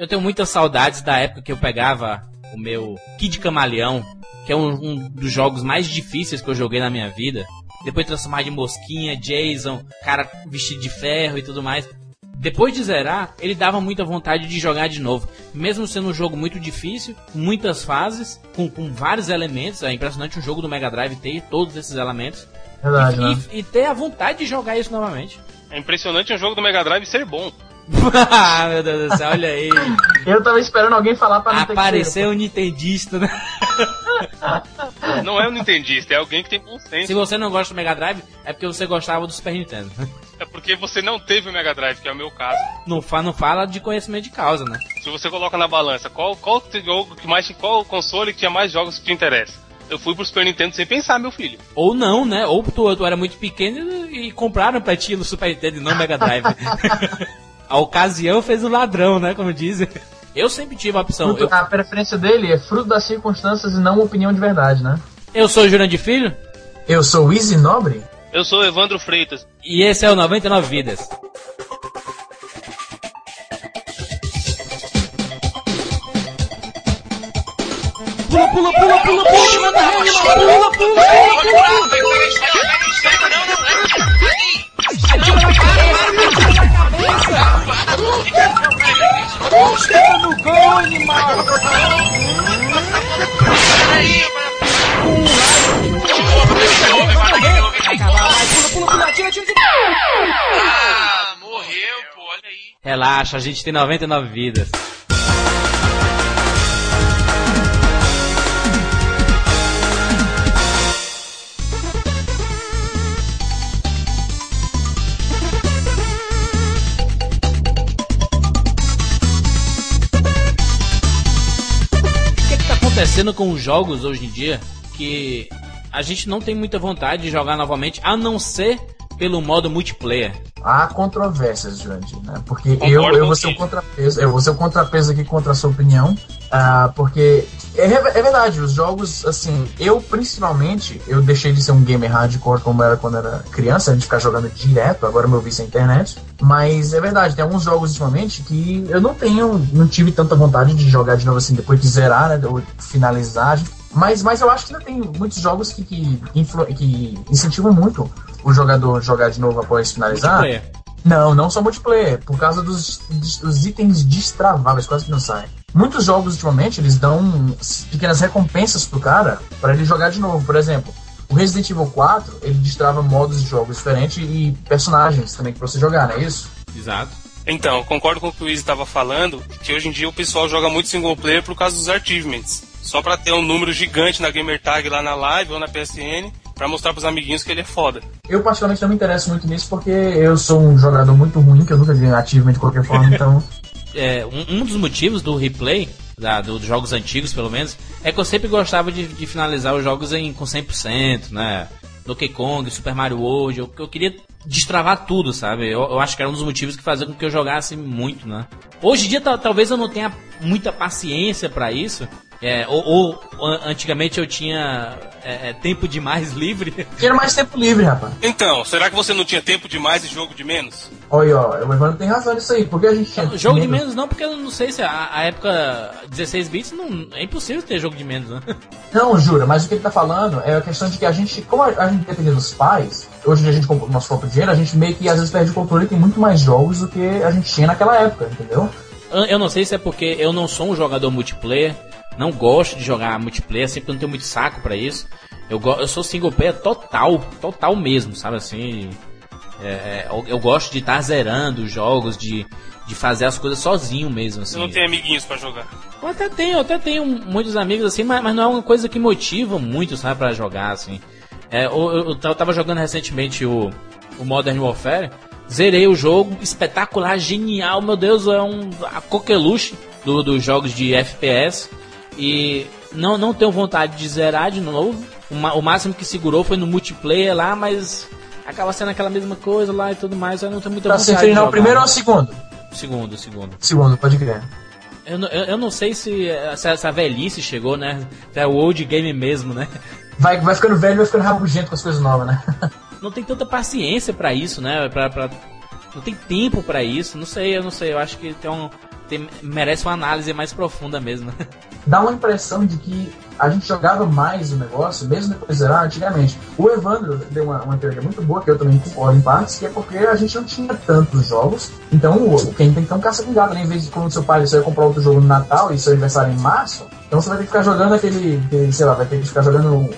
Eu tenho muitas saudades da época que eu pegava o meu Kid Camaleão, que é um, um dos jogos mais difíceis que eu joguei na minha vida. Depois transformar de mosquinha, Jason, cara vestido de ferro e tudo mais. Depois de zerar, ele dava muita vontade de jogar de novo. Mesmo sendo um jogo muito difícil, com muitas fases, com, com vários elementos. É impressionante um jogo do Mega Drive ter todos esses elementos. Verdade, e, né? e, e ter a vontade de jogar isso novamente. É impressionante um jogo do Mega Drive ser bom. Ah, meu Deus do céu, olha aí. Eu tava esperando alguém falar pra não que Apareceu um nintendista, né? Não é um nintendista, é alguém que tem bom senso. Se você não gosta do Mega Drive, é porque você gostava do Super Nintendo. É porque você não teve o Mega Drive, que é o meu caso. Não, fa não fala de conhecimento de causa, né? Se você coloca na balança, qual, qual jogo que mais qual console que tinha mais jogos que te interessa? Eu fui pro Super Nintendo sem pensar, meu filho. Ou não, né? Ou tu, tu era muito pequeno e compraram pra ti no Super Nintendo e não Mega Drive. a ocasião fez o ladrão, né? Como dizem. Eu sempre tive a opção. Fruto- Eu, A preferência dele é fruto das circunstâncias e não uma opinião de verdade, né? eu sou o Jurandir Filho Eu sou o Easy Nobre? Eu sou o Evandro Freitas. e esse é o 99 Vidas. Pula, pula, pula, pula, pula, manda rede, pula, pula, Chega no gol, animal! Pula, pula, pula, tira, tira, tira! Ah, morreu, pô, olha aí. Relaxa, a gente tem 99 vidas. Acontecendo com os jogos hoje em dia que a gente não tem muita vontade de jogar novamente, a não ser pelo modo multiplayer? Há controvérsias, Jurandir, né? Porque Concordo eu, eu vou ser o contrapeso, eu vou ser o contrapeso aqui contra a sua opinião, ah, porque é, re- é verdade, os jogos, assim, eu principalmente, eu deixei de ser um gamer hardcore como era quando era criança, de ficar jogando direto, agora meu vício é a internet, mas é verdade, tem alguns jogos ultimamente que eu não tenho, não tive tanta vontade de jogar de novo assim, depois de zerar, né, ou finalizar, mas, mas eu acho que ainda tem muitos jogos que, que, influ- que incentivam muito o jogador jogar de novo após finalizar. Multiplayer. Não, não só multiplayer, por causa dos, dos itens destraváveis, quase que não saem. Muitos jogos ultimamente eles dão pequenas recompensas pro cara para ele jogar de novo. Por exemplo, o Resident Evil 4 ele destrava modos de jogos diferentes e personagens também pra você jogar, não é isso? Exato. Então, concordo com o que o Izzy estava falando, que hoje em dia o pessoal joga muito single player por causa dos achievements. Só pra ter um número gigante na Gamer Tag lá na live ou na PSN, pra mostrar pros amiguinhos que ele é foda. Eu particularmente não me interesso muito nisso porque eu sou um jogador muito ruim, que eu nunca ganhei achievement de qualquer forma, então. é, um, um dos motivos do replay, da, do- dos jogos antigos pelo menos, é que eu sempre gostava de, de finalizar os jogos em, com 100%, né? Donkey Kong, Super Mario World, eu, eu queria destravar tudo, sabe? Eu, eu acho que era um dos motivos que fazia com que eu jogasse muito, né? Hoje em dia ta- talvez eu não tenha muita paciência pra isso. É, ou, ou, an- antigamente eu tinha é, é, tempo demais livre. Tinha mais tempo livre, rapaz. Então, será que você não tinha tempo demais e jogo de menos? Olha, ó, o Evandro tem razão nisso aí. Porque a gente tinha. jogo de menos não, porque eu não sei se a, a época 16 bits não, é impossível ter jogo de menos, né? Não, jura, mas o que ele tá falando é a questão de que a gente, como a, a gente depende dos pais, hoje em dia a gente compra o nosso próprio dinheiro, a gente meio que às vezes perde o controle e tem muito mais jogos do que a gente tinha naquela época, entendeu? Eu eu não sei se é porque eu não sou um jogador multiplayer, não gosto de jogar multiplayer, sempre não tenho muito saco pra isso. Eu, eu sou single player total, total mesmo, sabe assim? É, é, eu, eu gosto de estar zerando os jogos, de, de fazer as coisas sozinho mesmo, Você assim. não tem amiguinhos pra jogar. Eu até tenho, eu até tenho muitos amigos assim, mas, mas não é uma coisa que motiva muito, sabe, pra jogar, assim. É, eu, eu, eu tava jogando recentemente o, o Modern Warfare, zerei o jogo, espetacular, genial, meu Deus, é um a coqueluche do, dos jogos de FPS. E não, não tenho vontade de zerar de novo. O, máximo que segurou foi no multiplayer lá, mas acaba sendo aquela mesma coisa lá e tudo mais, eu não tenho muita Pra vontade se de referir ao jogar. primeiro ou segundo? Segundo, segundo. Segundo, pode crer. Eu, não- eu, eu não sei se essa, essa velhice chegou, né? É o old game mesmo, né? Vai, vai ficando velho e vai ficando rabugento com as coisas novas, né? Não tem tanta paciência pra isso, né? Pra, pra- não tem tempo pra isso. Não sei, eu não sei. Eu acho que tem um, tem, merece uma análise mais profunda mesmo. Dá uma impressão de que a gente jogava mais o negócio, mesmo depois de zerar, antigamente. O Evandro deu uma, uma teoria muito boa, que eu também concordo em partes, que é porque a gente não tinha tantos jogos. Então, o, quem tem que ter um caça com gato, né? Em vez de quando seu pai você comprar outro jogo no Natal e seu aniversário é em março, então você vai ter que ficar jogando aquele, aquele sei lá, vai ter que ficar jogando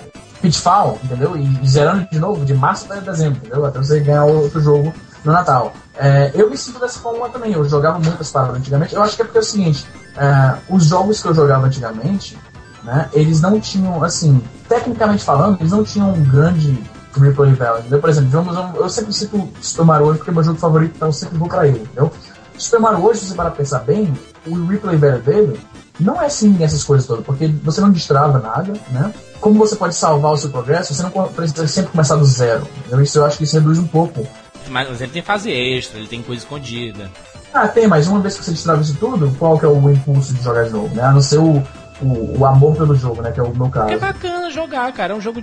Pitfall, entendeu? E, e zerando de novo, de março até dezembro, entendeu? Até você ganhar outro jogo no Natal. É, eu me sinto dessa forma também, eu jogava muitas paradas antigamente. Eu acho que é porque é o seguinte, é, os jogos que eu jogava antigamente, né, eles não tinham, assim, tecnicamente falando, eles não tinham um grande replay value, entendeu? Por exemplo, vamos, eu sempre cito Super Mario hoje porque é meu jogo favorito, então eu sempre vou pra ele, entendeu? Super Mario hoje, se você parar pra pensar bem, o replay value dele não é assim essas coisas todas, porque você não destrava nada, né? Como você pode salvar o seu progresso, você não precisa sempre começar do zero. Entendeu? Isso eu acho que isso reduz um pouco mas ele tem fase extra, ele tem coisa escondida. Ah, tem, mas uma vez que você destrava isso tudo, qual que é o impulso de jogar de novo, né? A não ser o, o, o amor pelo jogo, né? Que é o meu caso. É bacana jogar, cara. É um jogo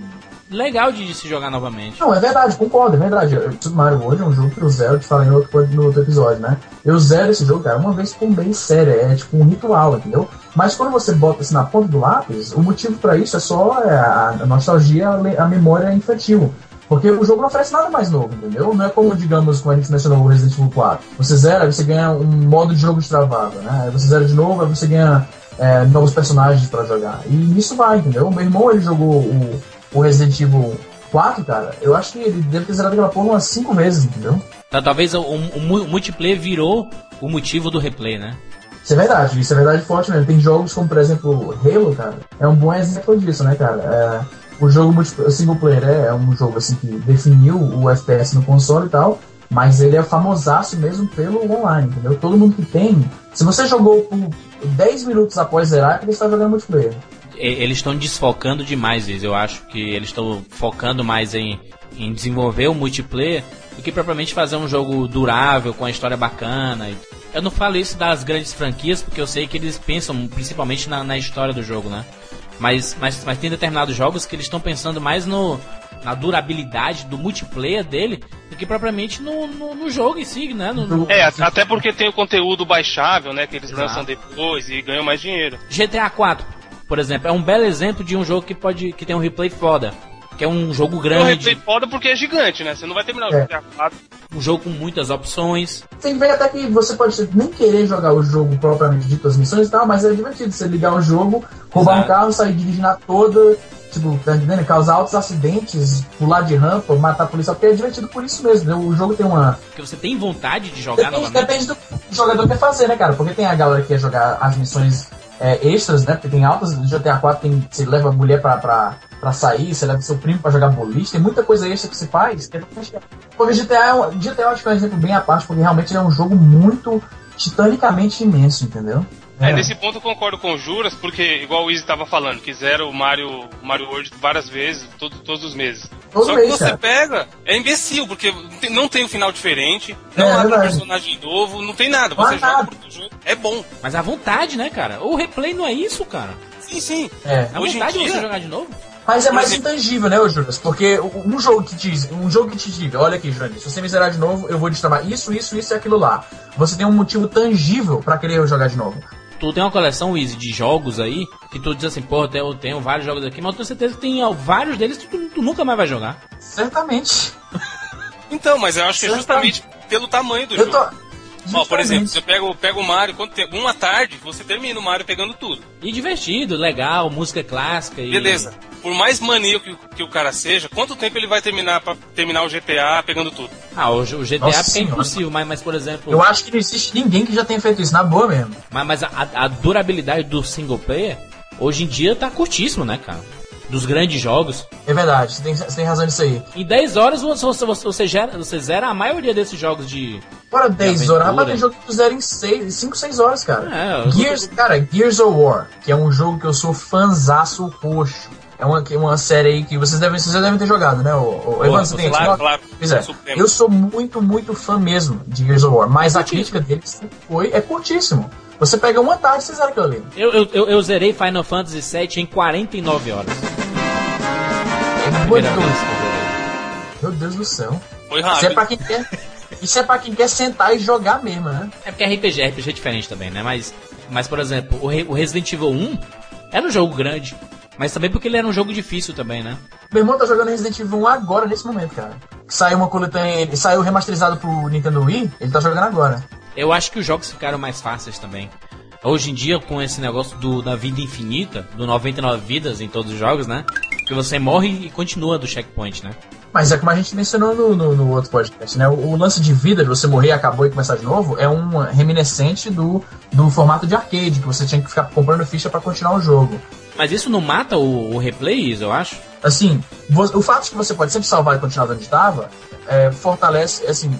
legal de, de se jogar novamente. Não, é verdade, concordo, é verdade. Super Mario hoje é um jogo que eu zero, te falei no outro, no outro episódio, né? Eu zero esse jogo, cara, uma vez com bem sério, é tipo um ritual, entendeu? Mas quando você bota assim na ponta do lápis, o motivo para isso é só é, a, a nostalgia, a memória infantil. Porque o jogo não oferece nada mais novo, entendeu? Não é como, digamos, como a gente mencionou o Resident Evil 4. Você zera, aí você ganha um modo de jogo destravado, né? Aí você zera de novo, aí você ganha é, novos personagens para jogar. E nisso vai, entendeu? O meu irmão, ele jogou o, o Resident Evil 4, cara. Eu acho que ele deve ter zerado aquela porra umas 5 vezes, entendeu? Tá, talvez o, o, o multiplayer virou o motivo do replay, né? Isso é verdade, isso é verdade forte mesmo. Tem jogos como, por exemplo, Halo, cara, é um bom exemplo disso, né, cara? É, o jogo single player é, é um jogo assim que definiu o FPS no console e tal, mas ele é famosaço mesmo pelo online, entendeu? Todo mundo que tem. Se você jogou por 10 minutos após zerar, é porque você está jogando multiplayer. Eles estão desfocando demais. Eu acho que eles estão focando mais em, em desenvolver o multiplayer do que propriamente fazer um jogo durável, com a história bacana. Eu não falo isso das grandes franquias, porque eu sei que eles pensam principalmente na, na história do jogo, né? Mas, mas, mas tem determinados jogos que eles estão pensando mais no, na durabilidade do multiplayer dele do que propriamente no, no, no jogo em si, né? No, no... É, até porque tem o conteúdo baixável, né? Que eles Exato. lançam depois e ganham mais dinheiro. GTA 4, por exemplo, é um belo exemplo de um jogo que pode que tem um replay foda que é um jogo grande. É um replay foda porque é gigante, né? Você não vai terminar o é. GTA 4. Um jogo com muitas opções. Tem ver até que você pode nem querer jogar o jogo propriamente dito, as missões e tal, mas é divertido você ligar o jogo, roubar Exato. um carro, sair dirigindo a toda, tipo, tá entendendo? Causar altos acidentes, pular de rampa, matar a polícia, porque é divertido por isso mesmo, né? O jogo tem uma. Porque você tem vontade de jogar depende, novamente. Depende do jogador que quer fazer, né, cara? Porque tem a galera que quer jogar as missões é, extras, né? Porque tem altas. GTA 4 tem, você leva a mulher pra, pra para sair, você leva seu primo para jogar boliche, tem muita coisa extra que se faz. É... Porque GTA, é GTA eu acho que é um exemplo bem à parte, porque realmente é um jogo muito titanicamente imenso, entendeu? É, é, nesse ponto eu concordo com o Juras, porque, igual o Easy estava falando, quiseram o Mario, Mario World várias vezes, todo, todos os meses. Todo Só mês, que você cara. pega, é imbecil, porque não tem um final diferente, não é, abre um personagem novo, não tem nada. Você joga nada. porque o jogo é bom. Mas a vontade, né, cara? O replay não é isso, cara. Sim, sim. É. A vontade dia... de você jogar de novo? Mas é mais intangível, né, Juras? Porque um jogo que diz, um jogo que te diz, olha aqui, Júnior, se você me zerar de novo, eu vou destravar isso, isso, isso e aquilo lá. Você tem um motivo tangível para querer jogar de novo. Tu tem uma coleção, Easy, de jogos aí, que tu diz assim, pô, eu tenho vários jogos aqui, mas eu tenho certeza que tem vários deles que tu, tu nunca mais vai jogar. Certamente. então, mas eu acho que é justamente pelo tamanho do eu jogo. Tô... Ó, por exemplo, você pega, pega o Mario, quando tem uma tarde, você termina o Mario pegando tudo. E divertido, legal, música clássica e. Beleza. Por mais maníaco que, que, o cara seja, quanto tempo ele vai terminar para terminar o GTA pegando tudo? Ah, o, o GTA Nossa é impossível, mas, mas por exemplo. Eu acho que não existe ninguém que já tenha feito isso, na boa mesmo. Mas, mas a, a durabilidade do single player, hoje em dia tá curtíssimo, né, cara? Dos grandes jogos. É verdade, você tem, você tem razão nisso aí. Em 10 horas você, você, você, gera, você zera a maioria desses jogos de. Para 10 horas, rapaz, tem jogo que tu zera em 5, 6 horas, cara. É, Gears, tô... cara, Gears of War, que é um jogo que eu sou fanzaço roxo. É uma, uma série aí que vocês devem, vocês devem ter jogado, né? O, o Evan, você tem claro, claro. Pois é. Eu sou muito, muito fã mesmo de Gears of War, mas a crítica deles foi, é curtíssimo. Você pega uma tarde e você zera aquilo ali. Eu, eu, eu, eu zerei Final Fantasy VII em 49 horas. Meu Deus do céu. Foi rápido. Isso é pra quem quer. Isso é pra quem quer sentar e jogar mesmo, né? É porque RPG, RPG é diferente também, né? Mas, mas por exemplo, o, Re o Resident Evil 1 era um jogo grande. Mas também porque ele era um jogo difícil também, né? Meu irmão tá jogando Resident Evil 1 agora, nesse momento, cara. Saiu uma coletânea, saiu remasterizado pro Nintendo Wii, ele tá jogando agora. Eu acho que os jogos ficaram mais fáceis também. Hoje em dia, com esse negócio do, da vida infinita, do 99 vidas em todos os jogos, né? Que você morre e continua do checkpoint, né? Mas é como a gente mencionou no, no, no outro podcast, né? O, o, lance de vida, de você morrer, acabou e começar de novo, é um reminiscente do, do formato de arcade, que você tinha que ficar comprando ficha para continuar o jogo. Mas isso não mata o, o replay, eu acho? Assim, o fato de que você pode sempre salvar e continuar onde estava, é, fortalece, assim,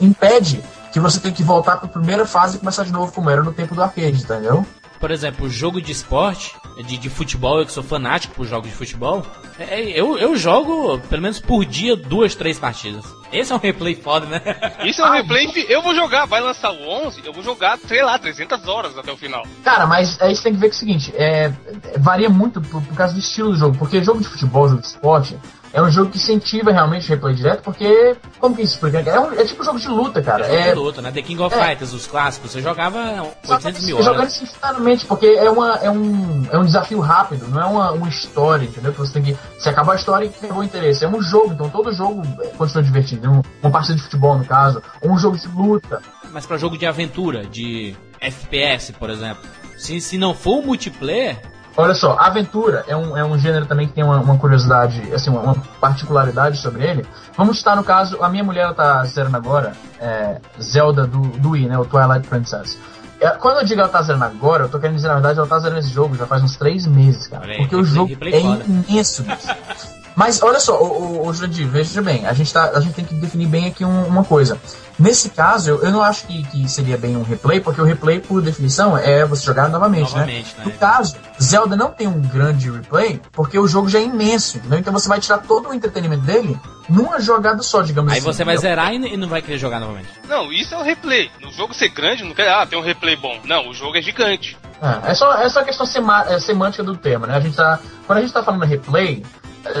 impede que você tenha que voltar para a primeira fase e começar de novo como era no tempo do arcade, entendeu? Por exemplo, jogo de esporte, de, de futebol, eu que sou fanático por jogos de futebol, é, é, eu, eu jogo pelo menos por dia duas, três partidas. Esse é um replay foda, né? Isso é um replay. Eu vou jogar, vai lançar o 11, eu vou jogar, sei lá, 300 horas até o final. Cara, mas aí você tem que ver que é o seguinte: é, varia muito por, por causa do estilo do jogo. Porque jogo de futebol, jogo de esporte, é um jogo que incentiva realmente o replay direto, porque, como que isso explica? É, um, é tipo um jogo de luta, cara. É, é de luta, né? The King of é. Fighters, os clássicos, você jogava 800 mil horas. Jogando instantaneamente, porque é, uma, é, um, é um desafio rápido, não é uma, uma história, entendeu? Que você tem que. Se acabar a história, acabou o interesse. É um jogo, então todo jogo continua divertido. uma partida de futebol, no caso, ou um jogo de luta. Mas para jogo de aventura, de FPS, por exemplo, se, se não for o multiplayer, Olha só, aventura é um, é um gênero também que tem uma, uma curiosidade, assim, uma, uma, particularidade sobre ele. Vamos citar no caso, a minha mulher ela tá zerando agora, é, Zelda do, do Wii, né, o Twilight Princess. É, quando eu digo ela tá zerando agora, eu tô querendo dizer, na verdade, ela tá zerando esse jogo já faz uns três meses, cara. Aí, porque o jogo é imenso, Mas olha só, o, o, o Jurandir, veja bem, a gente, tá, a gente tem que definir bem aqui um, uma coisa. Nesse caso, eu, eu não acho que, que, seria bem um replay, porque o replay, por definição, é você jogar novamente, né? novamente né? né? No caso, Zelda não tem um grande replay, porque o jogo já é imenso, entendeu? Então você vai tirar todo o entretenimento dele numa jogada só, digamos Aí assim. Aí você vai zerar e não vai querer jogar novamente. Não, isso é o replay. No jogo ser grande, não quer, ah, tem um replay bom. Não, o jogo é gigante. É, é só, é só questão sema, é, semântica do tema, né? A gente tá, quando a gente tá falando replay,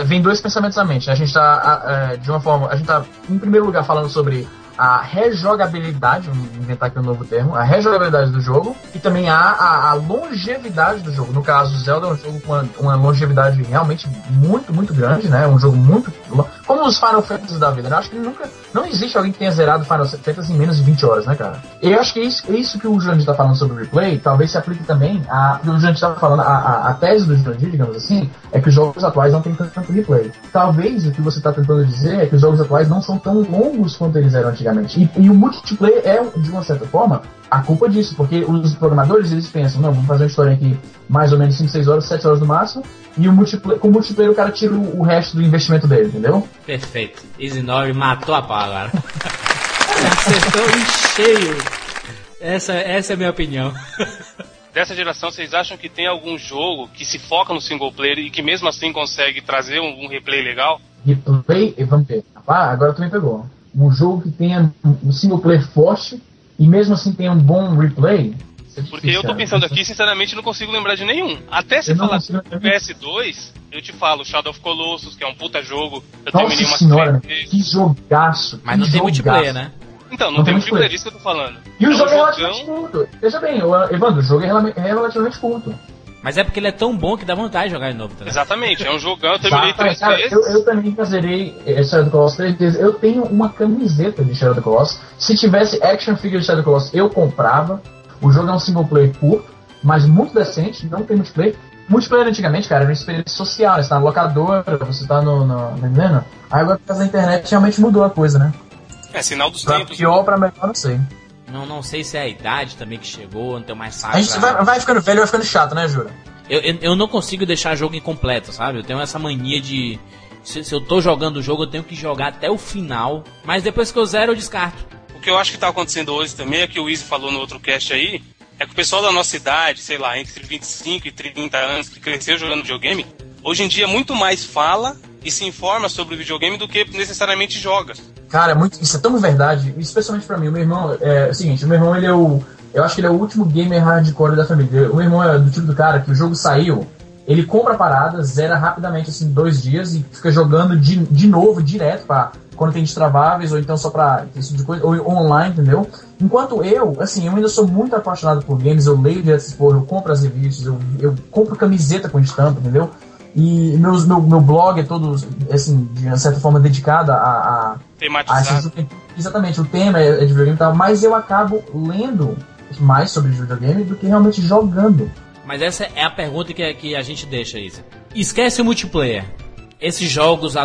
vem dois pensamentos à mente. Né? A gente tá, é, de uma forma, a gente tá, em primeiro lugar, falando sobre a rejogabilidade, vamos inventar aqui um novo termo, a rejogabilidade do jogo e também há a, a, longevidade do jogo. No caso, Zelda é um jogo com uma, uma, longevidade realmente muito, muito grande, né? Um jogo muito. Como os Final Fantasy da vida, né? Eu acho que nunca. Não existe alguém que tenha zerado Final Fantasy em menos de 20 horas, né, cara? Eu acho que isso, isso que o Jurandir tá falando sobre o replay talvez se aplique também a. O Jurandir tá falando, a, a, a tese do Jurandir, digamos assim, é que os jogos atuais não têm tanto replay. Talvez o que você tá tentando dizer é que os jogos atuais não são tão longos quanto eles eram antigamente. E, e, o multiplayer é, de uma certa forma, a culpa disso, porque os programadores eles pensam, não, vamos fazer uma história aqui mais ou menos 5, 6 horas, 7 horas no máximo, e o multiplayer, com o multiplayer o cara tira o, o resto do investimento dele, entendeu? Perfeito. Easy 9 matou a pau agora. Acertou em cheio. Essa, essa é a minha opinião. Dessa geração, vocês acham que tem algum jogo que se foca no single player e que mesmo assim consegue trazer um, um replay legal? Replay? Vamos ver. Ah, agora tu me pegou um jogo que tenha um single player forte e mesmo assim tenha um bom replay. É Porque eu tô pensando aqui, sinceramente, não consigo lembrar de nenhum. Até se falar do PS2, eu te falo Shadow of Colossus, que é um puta jogo. Eu Nossa terminei umas senhora, Que jogaço. Mas não tem multiplayer, né? Então, não, não tem multiplayer, é isso que eu tô falando. E o é jogo é relativamente curto. Veja bem, Evandro, o jogo é relativamente curto. Mas é porque ele é tão bom que dá vontade de jogar de novo, tá Exatamente, é um jogão, eu terminei três cara, vezes. Eu, eu também zerei Shadow of the Colossus três vezes. Eu tenho uma camiseta de Shadow of the Colossus. Se tivesse action figure de Shadow of the Colossus, eu comprava. O jogo é um single player curto, mas muito decente, não tem multiplayer. Multiplayer antigamente, cara, era uma experiência social, né? você tá na locadora, você tá no. no tá Aí agora por causa da internet realmente mudou a coisa, né? É, sinal dos pra tempos. Pior né? pra melhor, não sei. Não, não sei se é a idade também que chegou, não tem mais saco. A gente pra... vai, vai ficando velho vai ficando chato, né, Jura? Eu, eu, eu, não consigo deixar jogo incompleto, sabe? Eu tenho essa mania de. Se, se, eu tô jogando o jogo, eu tenho que jogar até o final. Mas depois que eu zero, eu descarto. Que eu acho que tá acontecendo hoje também é que o Easy falou no outro cast aí. É que o pessoal da nossa idade, sei lá, entre 25 e 30 anos, que cresceu jogando videogame, hoje em dia muito mais fala e se informa sobre o videogame do que necessariamente joga. Cara, é muito, isso é tão verdade, especialmente para mim. O meu irmão, é, é o seguinte, o meu irmão ele é o. Eu acho que ele é o último gamer hardcore da família. O meu irmão é do tipo do cara que o jogo saiu, ele compra a parada, zera rapidamente, assim, dois dias e fica jogando de, de novo, direto, pra, quando tem destraváveis, ou então só pra esse tipo de coisa, ou online, entendeu? Enquanto eu, assim, eu ainda sou muito apaixonado por games, eu leio direto porra, eu compro as revistas, eu, eu compro camiseta com estampa, entendeu? E meus, meu, meu blog é todo, assim, de certa forma dedicado a. a, Tematizado. A, exatamente, o tema é, é de videogame e tal, mas eu acabo lendo mais sobre videogame do que realmente jogando. Mas essa é a pergunta que, que a gente deixa, Isa. Esquece o multiplayer. Esses jogos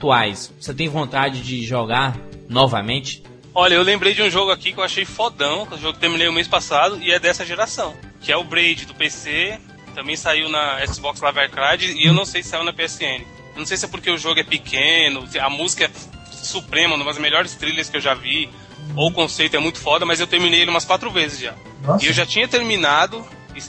atuais, você tem vontade de jogar novamente? Olha, eu lembrei de um jogo aqui que eu achei fodão, que é um jogo que terminei o mês passado e é dessa geração, que é o Braid do PC, também saiu na Xbox Live Arcade e eu não sei se saiu na PSN. Eu não sei se é porque o jogo é pequeno, a música é suprema, uma das melhores trilhas que eu já vi, ou o conceito é muito foda, mas eu terminei ele umas quatro vezes já. Nossa. E eu já tinha terminado,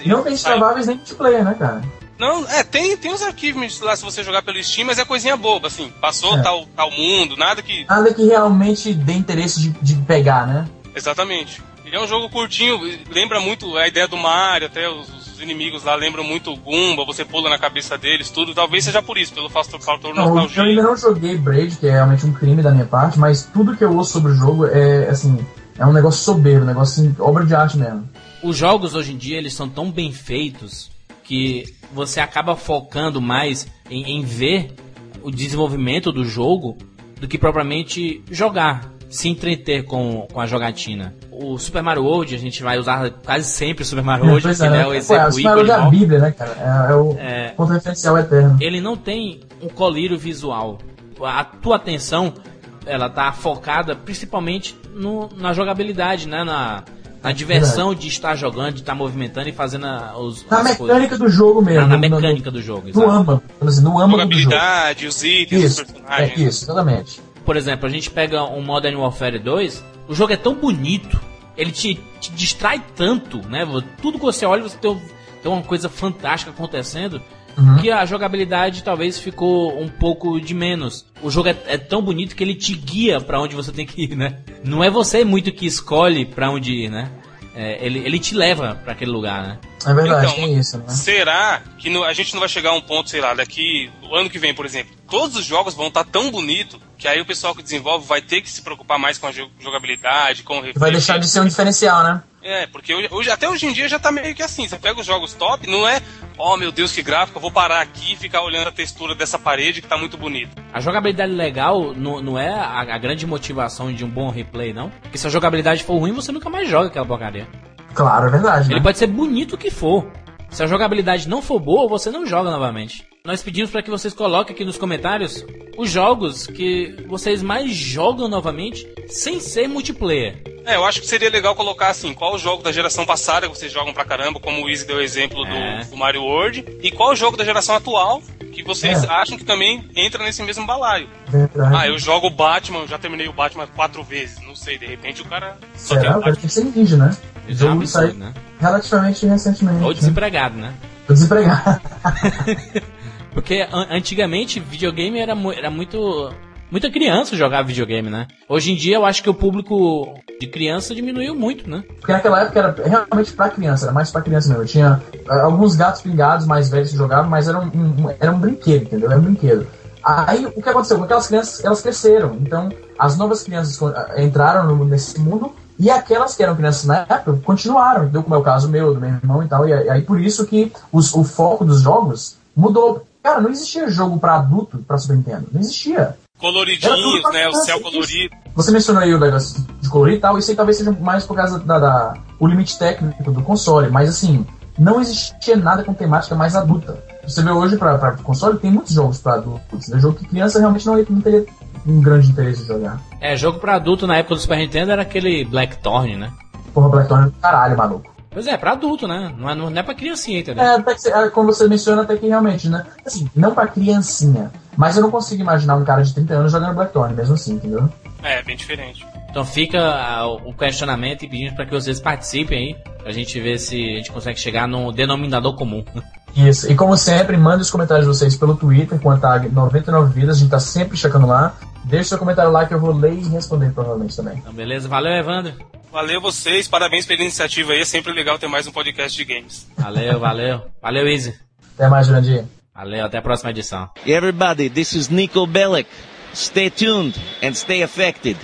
não tem traváveis nem multiplayer, né, cara? Não, é, tem, tem os arquivos lá se você jogar pelo Steam, mas é coisinha boba, assim. Passou é. tal, tal mundo, nada que. Nada que realmente dê interesse de, de pegar, né? Exatamente. Ele é um jogo curtinho, lembra muito a ideia do Mario, até os, os inimigos lá lembram muito o Goomba, você pula na cabeça deles, tudo. Talvez seja por isso, pelo fator, fator não, nostalgia. Eu ainda não joguei Braid, que é realmente um crime da minha parte, mas tudo que eu ouço sobre o jogo é, assim, é um negócio soberbo, um negócio assim, obra de arte mesmo os jogos hoje em dia eles são tão bem feitos que você acaba focando mais em, em ver o desenvolvimento do jogo do que propriamente jogar, se entreter com, com a jogatina. O Super Mario World, a gente vai usar quase sempre o Super Mario World, é, que é, é o exemplo é, o Super Mario é a Bíblia, né, cara? É, é o é, ponto referencial eterno. Ele não tem um colírio visual. A tua atenção, ela tá focada principalmente no, na jogabilidade, né? Na, a diversão Verdade. de estar jogando, de estar movimentando e fazendo os. Na mecânica coisas. do jogo mesmo. Na, na mecânica no, do jogo, exato. No âmago. Assim, no âmago Jogabilidade, os itens, isso, os personagens. É, isso, exatamente. Por exemplo, a gente pega um Modern Warfare 2, o jogo é tão bonito, ele te, te distrai tanto, né? Tudo que você olha, você tem, tem uma coisa fantástica acontecendo Uhum. Que a jogabilidade talvez ficou um pouco de menos. O jogo é, é tão bonito que ele te guia para onde você tem que ir, né? Não é você muito que escolhe para onde ir, né? É, ele, ele te leva para aquele lugar, né? É verdade, então, tem isso, né? Será que no, a gente não vai chegar a um ponto, sei lá, daqui, o ano que vem, por exemplo, todos os jogos vão estar tá tão bonito que aí o pessoal que desenvolve vai ter que se preocupar mais com a jogabilidade, com o Vai deixar de ser um diferencial, né? É, porque hoje, até hoje em dia já tá meio que assim. Você pega os jogos top, não é, oh meu Deus, que gráfico, eu vou parar aqui e ficar olhando a textura dessa parede que tá muito bonita. A jogabilidade legal não, não é a, a, grande motivação de um bom replay, não? Porque se a jogabilidade for ruim, você nunca mais joga aquela porcaria. Claro, é verdade. Ele né? pode ser bonito o que for. Se a jogabilidade não for boa, você não joga novamente. Nós pedimos para que vocês coloquem aqui nos comentários os jogos que vocês mais jogam novamente sem ser multiplayer. É, eu acho que seria legal colocar assim, qual o jogo da geração passada que vocês jogam pra caramba, como o Easy deu o exemplo é. do, do, Mario World, e qual o jogo da geração atual que vocês é. acham que também entra nesse mesmo balaio. Verdade. Ah, eu jogo o Batman, já terminei o Batman quatro vezes, não sei, de repente o cara só Será? tem o Batman. ser ninja, né? O jogo saiu né? relativamente recentemente. Ou né? desempregado, né? Ou desempregado. Porque antigamente videogame era, era muito muita criança jogava videogame, né? Hoje em dia eu acho que o público de criança diminuiu muito, né? Porque naquela época era realmente pra criança, era mais pra criança mesmo. Tinha ah, alguns gatos pingados mais velhos que jogavam, mas era um, um, era um brinquedo, entendeu? Era um brinquedo. Aí o que aconteceu? Aquelas crianças, elas cresceram. Então, as novas crianças entraram nesse mundo e aquelas que eram crianças na época continuaram, entendeu? Como é o caso meu, do meu irmão e tal. E aí por isso que os, o foco dos jogos mudou. Cara, não existia jogo para adulto para Super Nintendo. Não existia coloridinhos, né? O céu colorido. Você mencionou aí o negócio de colorir e tal, isso aí talvez seja mais por causa da, da, o limite técnico do console, mas assim, não existia nada com temática mais adulta. Você vê hoje para console, tem muitos jogos para adultos, né? Jogo que criança realmente não, não teria um grande interesse de jogar. É, jogo para adulto na época do Super Nintendo era aquele Blackthorn, né? Porra, Blackthorn é caralho, maluco. Pois é, pra adulto, né? Não é, não é pra criancinha, entendeu? É, até que, é, como você menciona, até que realmente, né? Assim, não pra criancinha. Mas eu não consigo imaginar um cara de 30 anos jogando Blackthorn, mesmo assim, entendeu? É, bem diferente. Então fica o questionamento e pedimos para que vocês participem aí, pra gente ver se a gente consegue chegar no denominador comum. Isso, e como sempre, mande os comentários de vocês pelo Twitter com a tag 99 vidas, a gente tá sempre checando lá. Deixe seu comentário lá que eu vou ler e responder provavelmente também. Então, beleza, valeu, Evandro. Valeu vocês, parabéns pela iniciativa aí, é sempre legal ter mais um podcast de games. Valeu, valeu. Valeu, Easy. Até mais, Jurandir. Valeu, até a próxima edição. Everybody, this is Nico Bellic. Stay tuned and stay affected.